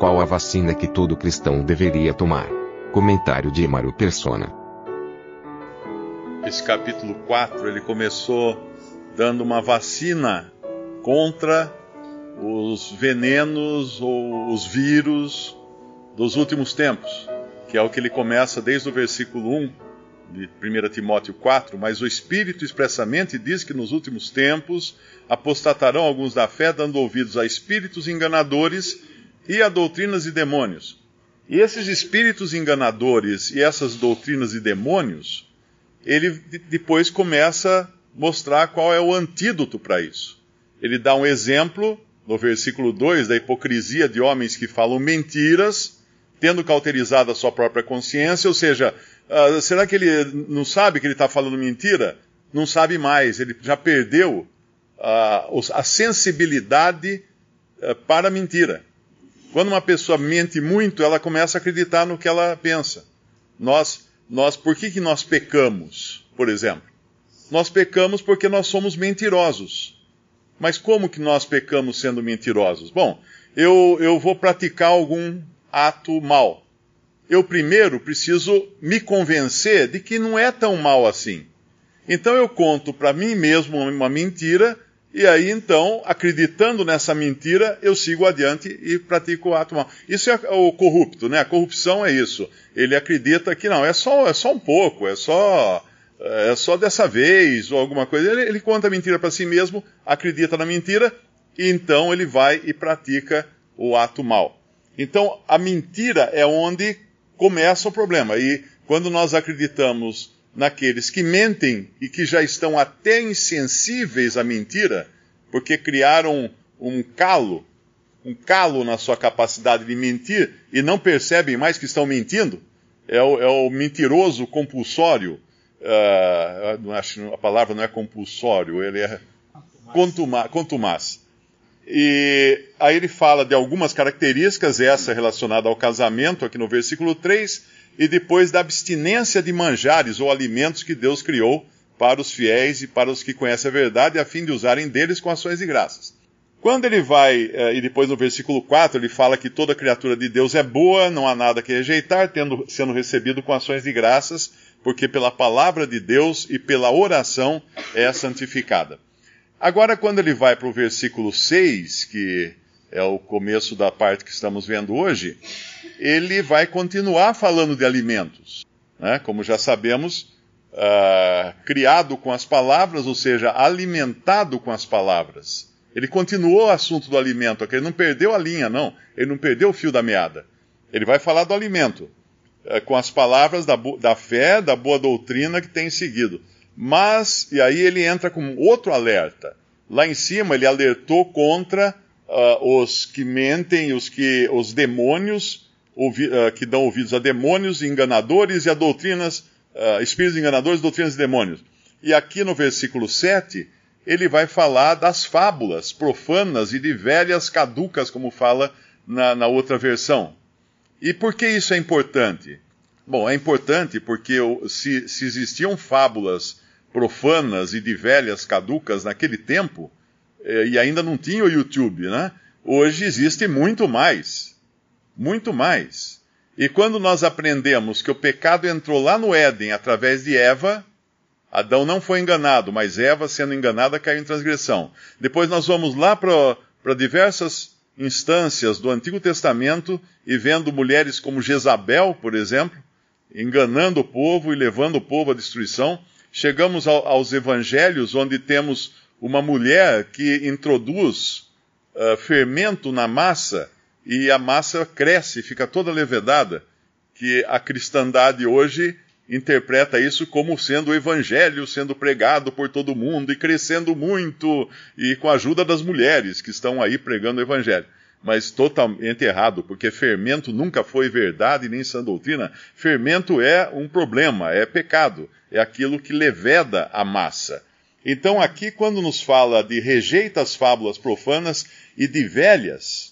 Qual a vacina que todo cristão deveria tomar? Comentário de Emaro Persona. Esse capítulo 4, ele começou dando uma vacina contra os venenos ou os vírus dos últimos tempos, que é o que ele começa desde o versículo 1 de 1 Timóteo 4, mas o Espírito expressamente diz que nos últimos tempos apostatarão alguns da fé, dando ouvidos a espíritos enganadores e a doutrinas e demônios. E esses espíritos enganadores e essas doutrinas e demônios, ele depois começa a mostrar qual é o antídoto para isso. Ele dá um exemplo no versículo 2 da hipocrisia de homens que falam mentiras, tendo cauterizado a sua própria consciência, ou seja, uh, será que ele não sabe que ele está falando mentira? Não sabe mais, ele já perdeu uh, a sensibilidade uh, para a mentira. Quando uma pessoa mente muito, ela começa a acreditar no que ela pensa. Nós, nós, por que, que nós pecamos, por exemplo? Nós pecamos porque nós somos mentirosos. Mas como que nós pecamos sendo mentirosos? Bom, eu, eu vou praticar algum ato mal. Eu primeiro preciso me convencer de que não é tão mal assim. Então eu conto para mim mesmo uma mentira e aí, então, acreditando nessa mentira, eu sigo adiante e pratico o ato mal. Isso é o corrupto, né? A corrupção é isso. Ele acredita que não, é só, é só um pouco, é só, é só dessa vez, ou alguma coisa. Ele, ele conta a mentira para si mesmo, acredita na mentira, e então ele vai e pratica o ato mal. Então, a mentira é onde começa o problema. E quando nós acreditamos naqueles que mentem e que já estão até insensíveis à mentira, porque criaram um calo, um calo na sua capacidade de mentir e não percebem mais que estão mentindo. É o, é o mentiroso compulsório. Uh, acho, a palavra não é compulsório, ele é contumaz. contumaz. E aí ele fala de algumas características, essa relacionada ao casamento, aqui no versículo 3, e depois da abstinência de manjares ou alimentos que Deus criou para os fiéis e para os que conhecem a verdade, a fim de usarem deles com ações de graças. Quando ele vai, eh, e depois no versículo 4, ele fala que toda criatura de Deus é boa, não há nada que rejeitar, tendo, sendo recebido com ações de graças, porque pela palavra de Deus e pela oração é santificada. Agora, quando ele vai para o versículo 6, que é o começo da parte que estamos vendo hoje, ele vai continuar falando de alimentos. Né? Como já sabemos, uh, criado com as palavras, ou seja, alimentado com as palavras. Ele continuou o assunto do alimento, ele não perdeu a linha, não. Ele não perdeu o fio da meada. Ele vai falar do alimento, uh, com as palavras da, da fé, da boa doutrina que tem seguido. Mas, e aí ele entra com outro alerta. Lá em cima ele alertou contra uh, os que mentem, os que os demônios ouvi, uh, que dão ouvidos a demônios enganadores e a doutrinas, uh, espíritos enganadores, doutrinas e demônios. E aqui no versículo 7, ele vai falar das fábulas profanas e de velhas caducas, como fala na, na outra versão. E por que isso é importante? Bom, é importante porque se, se existiam fábulas profanas e de velhas caducas naquele tempo, eh, e ainda não tinha o YouTube, né? Hoje existe muito mais. Muito mais. E quando nós aprendemos que o pecado entrou lá no Éden através de Eva, Adão não foi enganado, mas Eva, sendo enganada, caiu em transgressão. Depois nós vamos lá para diversas instâncias do Antigo Testamento e vendo mulheres como Jezabel, por exemplo, enganando o povo e levando o povo à destruição. Chegamos ao, aos evangelhos, onde temos uma mulher que introduz uh, fermento na massa e a massa cresce, fica toda levedada, que a cristandade hoje interpreta isso como sendo o evangelho sendo pregado por todo mundo e crescendo muito, e com a ajuda das mulheres que estão aí pregando o evangelho. Mas totalmente errado, porque fermento nunca foi verdade nem sã doutrina. Fermento é um problema, é pecado, é aquilo que leveda a massa. Então, aqui, quando nos fala de rejeita as fábulas profanas e de velhas,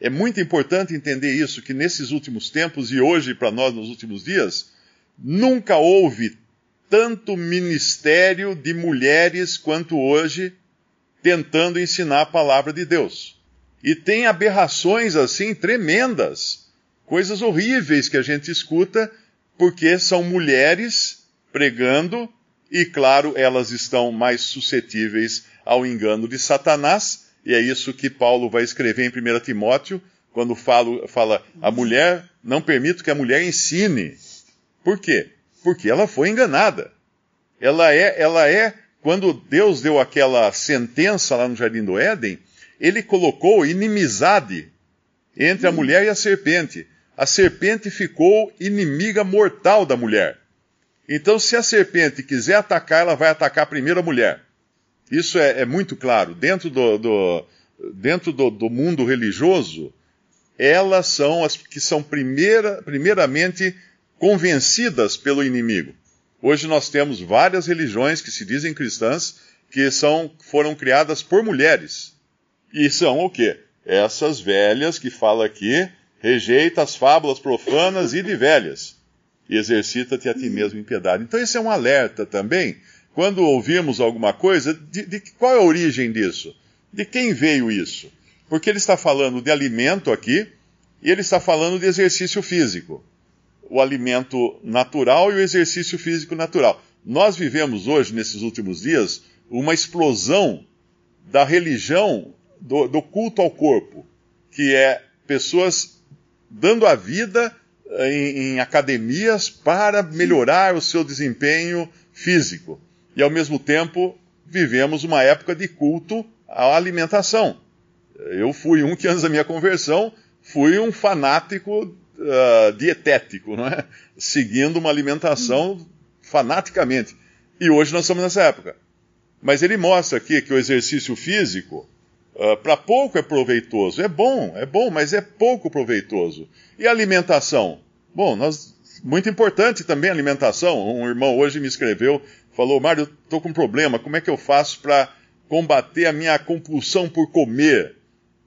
é muito importante entender isso, que nesses últimos tempos e hoje para nós nos últimos dias, nunca houve tanto ministério de mulheres quanto hoje tentando ensinar a palavra de Deus. E tem aberrações assim tremendas, coisas horríveis que a gente escuta, porque são mulheres pregando e, claro, elas estão mais suscetíveis ao engano de Satanás, e é isso que Paulo vai escrever em 1 Timóteo, quando falo, fala: a mulher, não permito que a mulher ensine. Por quê? Porque ela foi enganada. Ela é, ela é, quando Deus deu aquela sentença lá no Jardim do Éden, ele colocou inimizade entre a mulher e a serpente. A serpente ficou inimiga mortal da mulher. Então, se a serpente quiser atacar, ela vai atacar primeiro a mulher. Isso é, é muito claro. Dentro, do, do dentro do, do, mundo religioso, elas são as que são primeira, primeiramente convencidas pelo inimigo. Hoje nós temos várias religiões que se dizem cristãs que são, foram criadas por mulheres. E são o quê? Essas velhas que fala aqui, rejeita as fábulas profanas e de velhas e exercita-te a ti mesmo em piedade. Então, esse é um alerta também. Quando ouvimos alguma coisa, de, de, qual é a origem disso? De quem veio isso? Porque ele está falando de alimento aqui e ele está falando de exercício físico. O alimento natural e o exercício físico natural. Nós vivemos hoje, nesses últimos dias, uma explosão da religião do, do culto ao corpo, que é pessoas dando a vida em, em academias para melhorar o seu desempenho físico. E ao mesmo tempo, vivemos uma época de culto à alimentação. Eu fui um que antes da minha conversão fui um fanático uh, dietético, não é? seguindo uma alimentação fanaticamente. E hoje nós estamos nessa época. Mas ele mostra aqui que o exercício físico, uh, para pouco é proveitoso. É bom, é bom, mas é pouco proveitoso. E a alimentação? Bom, nós, muito importante também a alimentação. Um irmão hoje me escreveu, falou: Mário, estou com um problema, como é que eu faço para combater a minha compulsão por comer?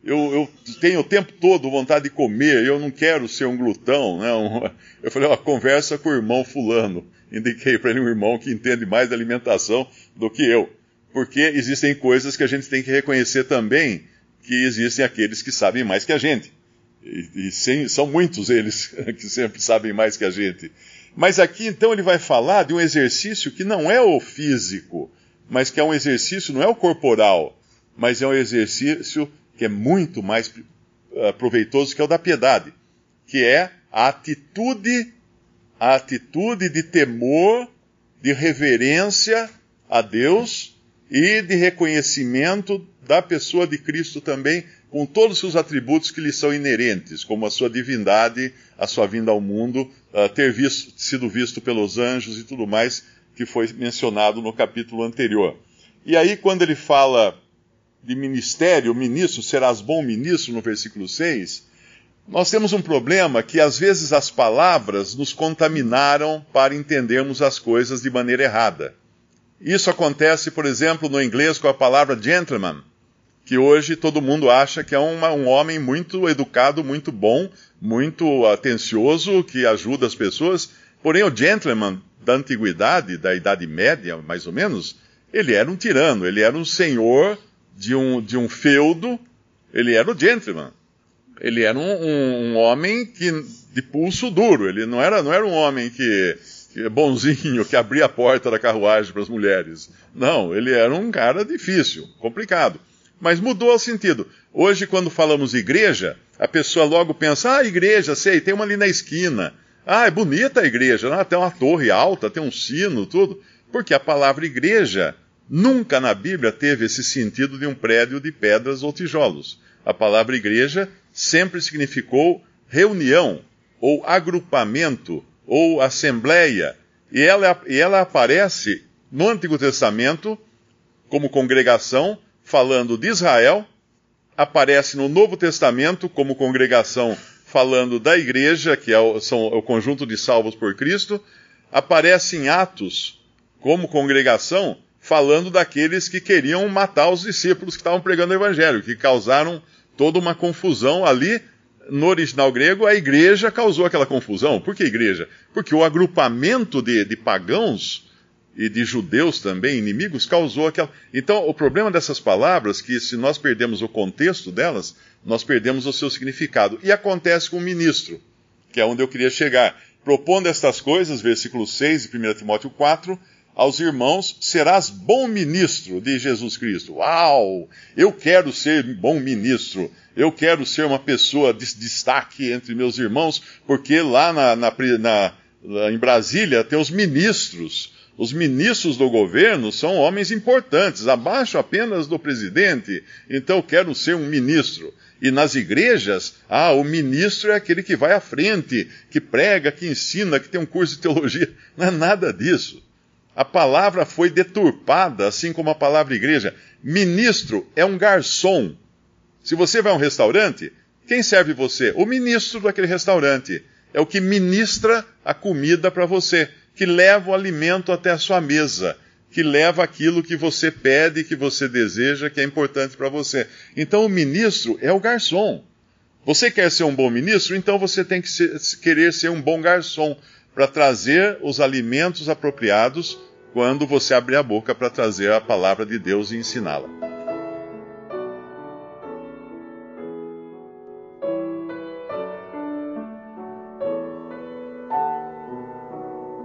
Eu, eu, tenho o tempo todo vontade de comer, eu não quero ser um glutão. Né? eu falei: ó, conversa com o irmão Fulano. Indiquei para ele um irmão que entende mais da alimentação do que eu. Porque existem coisas que a gente tem que reconhecer também que existem aqueles que sabem mais que a gente. E, e sem, são muitos eles que sempre sabem mais que a gente. Mas aqui então ele vai falar de um exercício que não é o físico, mas que é um exercício, não é o corporal, mas é um exercício que é muito mais uh, proveitoso que é o da piedade, que é a atitude, a atitude de temor, de reverência a Deus e de reconhecimento da pessoa de Cristo também com todos os atributos que lhe são inerentes, como a sua divindade, a sua vinda ao mundo, uh, ter visto, sido visto pelos anjos e tudo mais que foi mencionado no capítulo anterior. E aí, quando ele fala de ministério, ministro, serás bom ministro, no versículo 6, nós temos um problema que às vezes as palavras nos contaminaram para entendermos as coisas de maneira errada. Isso acontece, por exemplo, no inglês com a palavra gentleman que hoje todo mundo acha que é uma, um homem muito educado, muito bom, muito atencioso, que ajuda as pessoas. Porém, o gentleman da antiguidade, da Idade Média, mais ou menos, ele era um tirano, ele era um senhor de um, de um feudo, ele era o gentleman. Ele era um, um, um homem que, de pulso duro, ele não era, não era um homem que, bonzinho, que abria a porta da carruagem para as mulheres. Não, ele era um cara difícil, complicado. Mas mudou o sentido. Hoje, quando falamos igreja, a pessoa logo pensa: ah, igreja, sei, tem uma ali na esquina. Ah, é bonita a igreja, ah, tem uma torre alta, tem um sino, tudo. Porque a palavra igreja nunca na Bíblia teve esse sentido de um prédio de pedras ou tijolos. A palavra igreja sempre significou reunião, ou agrupamento, ou assembleia. E ela, e ela aparece no Antigo Testamento como congregação, falando de Israel, aparece no Novo Testamento como congregação, falando da igreja, que é o, são o conjunto de salvos por Cristo, aparece em Atos como congregação, falando daqueles que queriam matar os discípulos que estavam pregando o evangelho, que causaram toda uma confusão ali. No original grego, a igreja causou aquela confusão. Por que igreja? Porque o agrupamento de, de pagãos e de judeus também, inimigos, causou aquela. Então, o problema dessas palavras, que se nós perdemos o contexto delas, nós perdemos o seu significado. E acontece com o ministro, que é onde eu queria chegar. Propondo estas coisas, versículo 6 de 1 Timóteo 4, aos irmãos, serás bom ministro de Jesus Cristo. Uau! Eu quero ser bom ministro. Eu quero ser uma pessoa de destaque entre meus irmãos, porque lá na, na, na, em Brasília tem os ministros os ministros do governo são homens importantes, abaixo apenas do presidente. Então, quero ser um ministro. E nas igrejas, ah, o ministro é aquele que vai à frente, que prega, que ensina, que tem um curso de teologia. Não é nada disso. A palavra foi deturpada, assim como a palavra igreja. Ministro é um garçom. Se você vai a um restaurante, quem serve você? O ministro daquele restaurante. É o que ministra a comida para você que leva o alimento até a sua mesa, que leva aquilo que você pede, que você deseja, que é importante para você. Então o ministro é o garçom. Você quer ser um bom ministro? Então você tem que ser, querer ser um bom garçom para trazer os alimentos apropriados quando você abrir a boca para trazer a palavra de Deus e ensiná-la.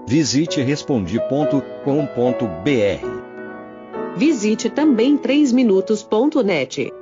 Visite respondi.com.br. Visite também 3minutos.net.